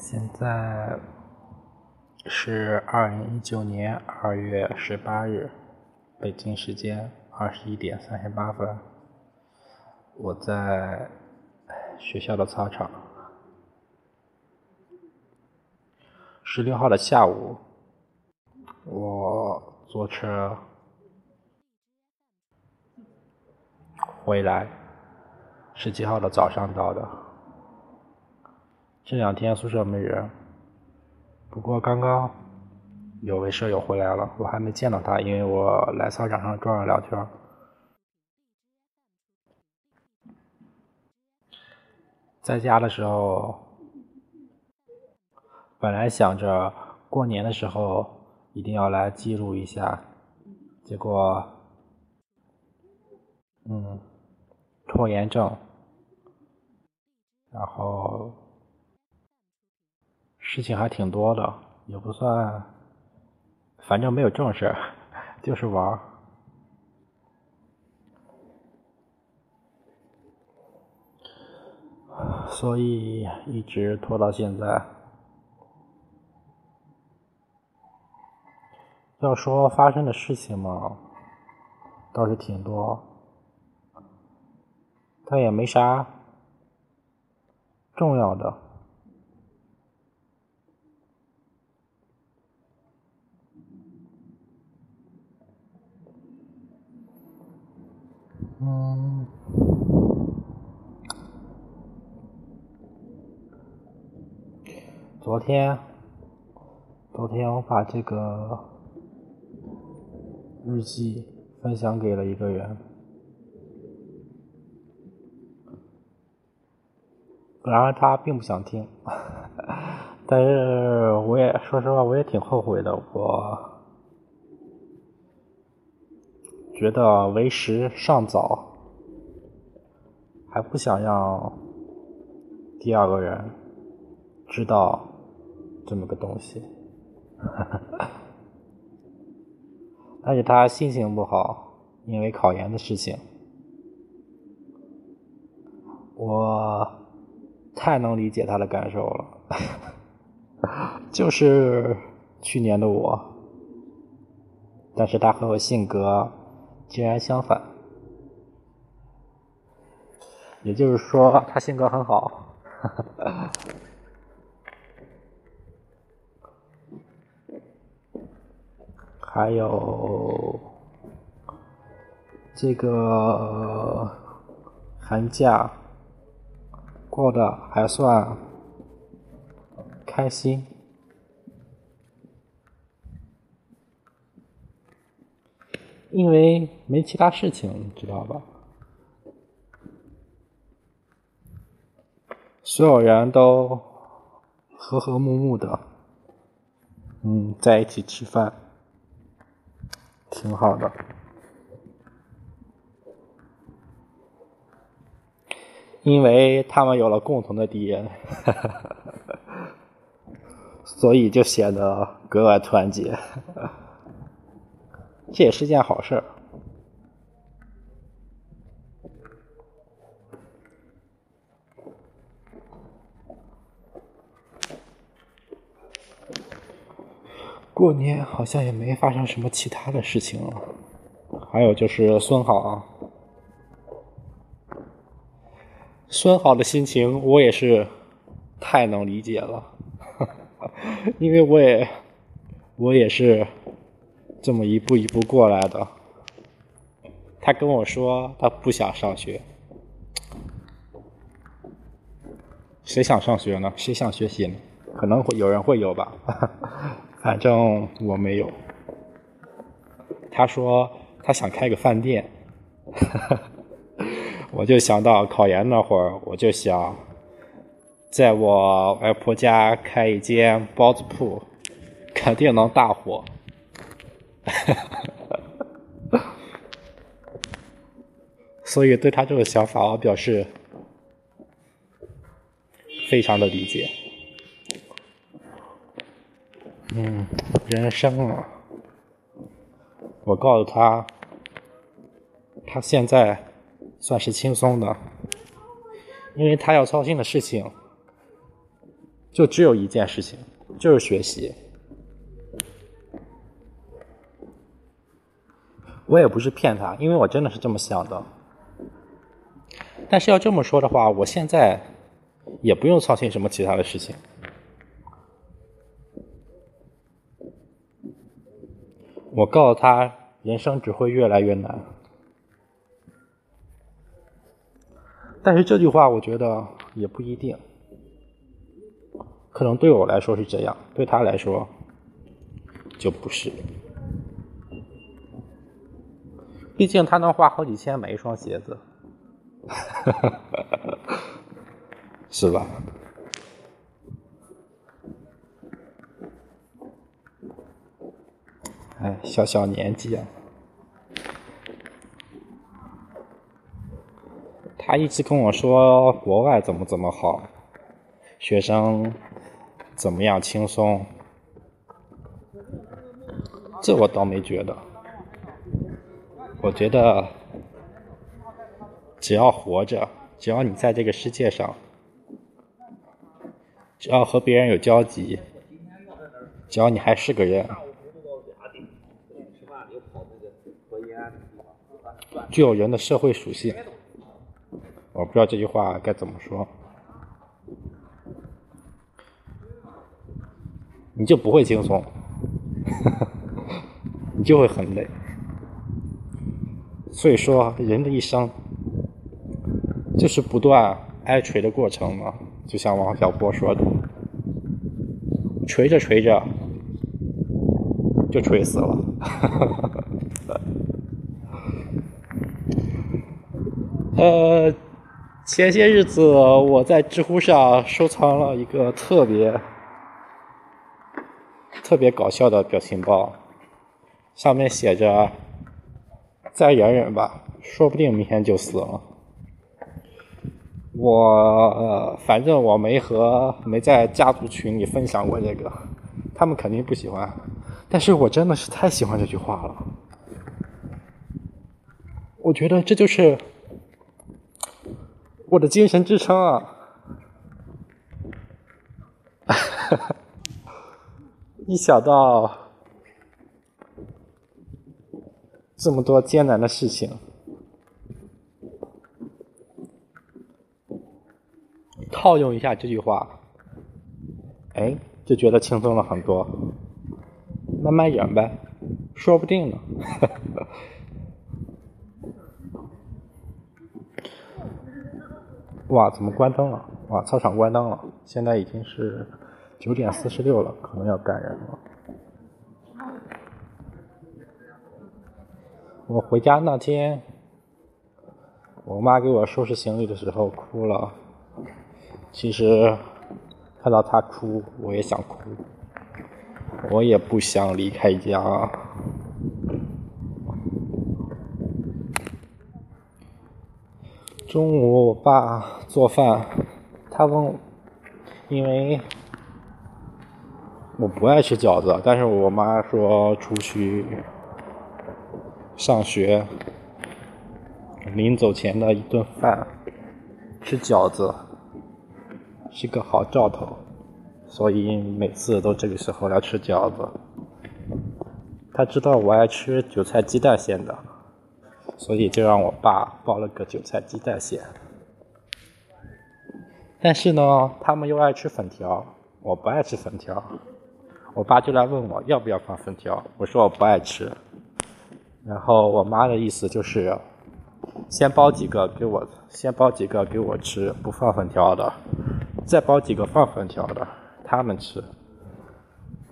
现在是二零一九年二月十八日，北京时间二十一点三十八分。我在学校的操场。十六号的下午，我坐车回来。十七号的早上到的。这两天宿舍没人，不过刚刚有位舍友回来了，我还没见到他，因为我来操场上转了两天。在家的时候，本来想着过年的时候一定要来记录一下，结果，嗯，拖延症，然后。事情还挺多的，也不算，反正没有正事，就是玩，所以一直拖到现在。要说发生的事情嘛，倒是挺多，但也没啥重要的。嗯，昨天，昨天我把这个日记分享给了一个人，然而他并不想听，但是我也说实话，我也挺后悔的，我。觉得为时尚早，还不想让第二个人知道这么个东西。而且他心情不好，因为考研的事情。我太能理解他的感受了，就是去年的我，但是他和我性格。截然相反，也就是说，他性格很好。还有这个寒假过得还算开心。因为没其他事情，你知道吧？所有人都和和睦睦的，嗯，在一起吃饭，挺好的。因为他们有了共同的敌人，所以就显得格外团结。这也是件好事。过年好像也没发生什么其他的事情了。还有就是孙好，孙好的心情我也是太能理解了，因为我也我也是。这么一步一步过来的，他跟我说他不想上学，谁想上学呢？谁想学习呢？可能会有人会有吧，反正我没有。他说他想开个饭店，我就想到考研那会儿，我就想在我外婆家开一间包子铺，肯定能大火。哈哈哈所以对他这个想法，我表示非常的理解。嗯，人生啊，我告诉他，他现在算是轻松的，因为他要操心的事情就只有一件事情，就是学习。我也不是骗他，因为我真的是这么想的。但是要这么说的话，我现在也不用操心什么其他的事情。我告诉他，人生只会越来越难。但是这句话，我觉得也不一定。可能对我来说是这样，对他来说就不是。毕竟他能花好几千买一双鞋子，是吧？哎，小小年纪啊，他一直跟我说国外怎么怎么好，学生怎么样轻松，这我倒没觉得。我觉得，只要活着，只要你在这个世界上，只要和别人有交集，只要你还是个人，具有人的社会属性，我不知道这句话该怎么说，你就不会轻松，你就会很累。所以说，人的一生就是不断挨锤的过程嘛。就像王小波说的，锤着锤着就锤死了。呃，前些日子我在知乎上收藏了一个特别特别搞笑的表情包，上面写着。再忍忍吧，说不定明天就死了。我反正我没和没在家族群里分享过这个，他们肯定不喜欢。但是我真的是太喜欢这句话了，我觉得这就是我的精神支撑啊！一想到。这么多艰难的事情，套用一下这句话，哎，就觉得轻松了很多。慢慢忍呗，说不定呢。哇，怎么关灯了？哇，操场关灯了。现在已经是九点四十六了，可能要赶人了。我回家那天，我妈给我收拾行李的时候哭了。其实看到她哭，我也想哭。我也不想离开家。中午我爸做饭，他问，因为我不爱吃饺子，但是我妈说出去。上学，临走前的一顿饭，吃饺子是个好兆头，所以每次都这个时候来吃饺子。他知道我爱吃韭菜鸡蛋馅的，所以就让我爸包了个韭菜鸡蛋馅。但是呢，他们又爱吃粉条，我不爱吃粉条，我爸就来问我要不要放粉条，我说我不爱吃。然后我妈的意思就是，先包几个给我，先包几个给我吃，不放粉条的，再包几个放粉条的，他们吃。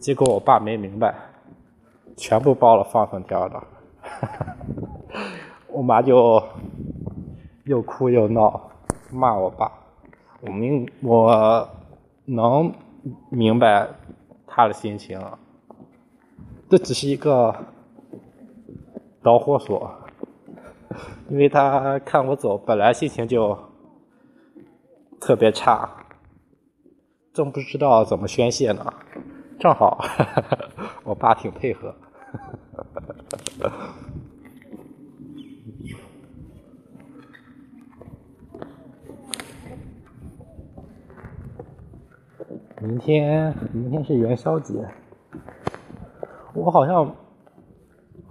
结果我爸没明白，全部包了放粉条的，我妈就又哭又闹，骂我爸。我明我能明白他的心情，这只是一个。导火索，因为他看我走，本来心情就特别差，正不知道怎么宣泄呢。正好我爸挺配合，明天，明天是元宵节。我好像，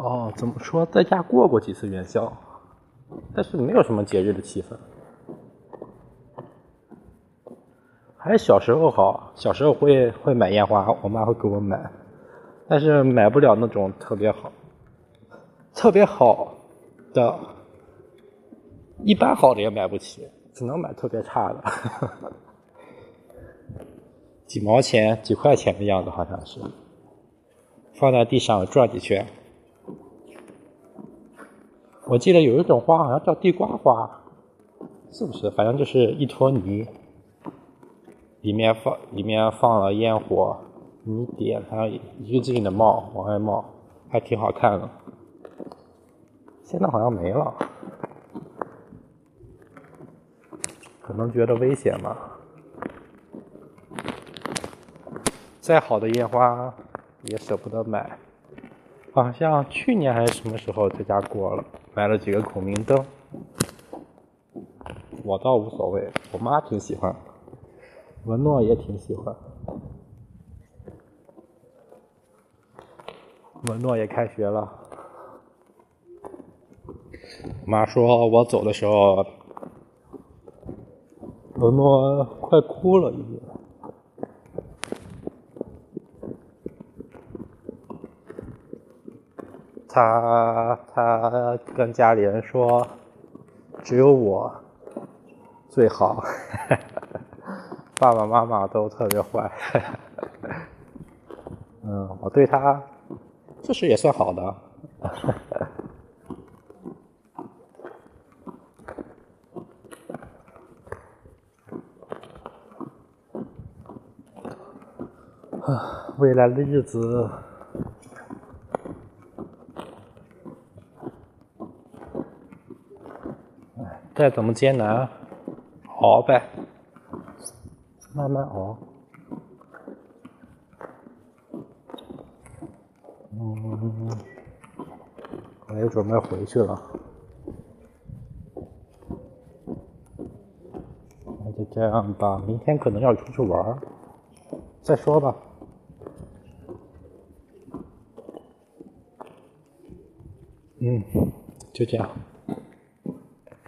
哦，怎么说，在家过过几次元宵，但是没有什么节日的气氛。还是小时候好，小时候会会买烟花，我妈会给我买，但是买不了那种特别好，特别好的，一般好的也买不起，只能买特别差的。几毛钱、几块钱的样子，好像是。放在地上转几圈。我记得有一种花，好像叫地瓜花，是不是？反正就是一坨泥，里面放里面放了烟火，你点它一个劲的冒，往外冒，还挺好看的。现在好像没了，可能觉得危险吧。再好的烟花也舍不得买，好像去年还是什么时候在家过了，买了几个孔明灯。我倒无所谓，我妈挺喜欢，文诺也挺喜欢。文诺也开学了，妈说我走的时候，文诺快哭了，已经。他他跟家里人说，只有我最好，爸爸妈妈都特别坏。嗯，我对他确实也算好的。未来的日子。再怎么艰难，熬呗，慢慢熬。嗯，我也准备回去了。那就这样吧，明天可能要出去玩再说吧。嗯，就这样。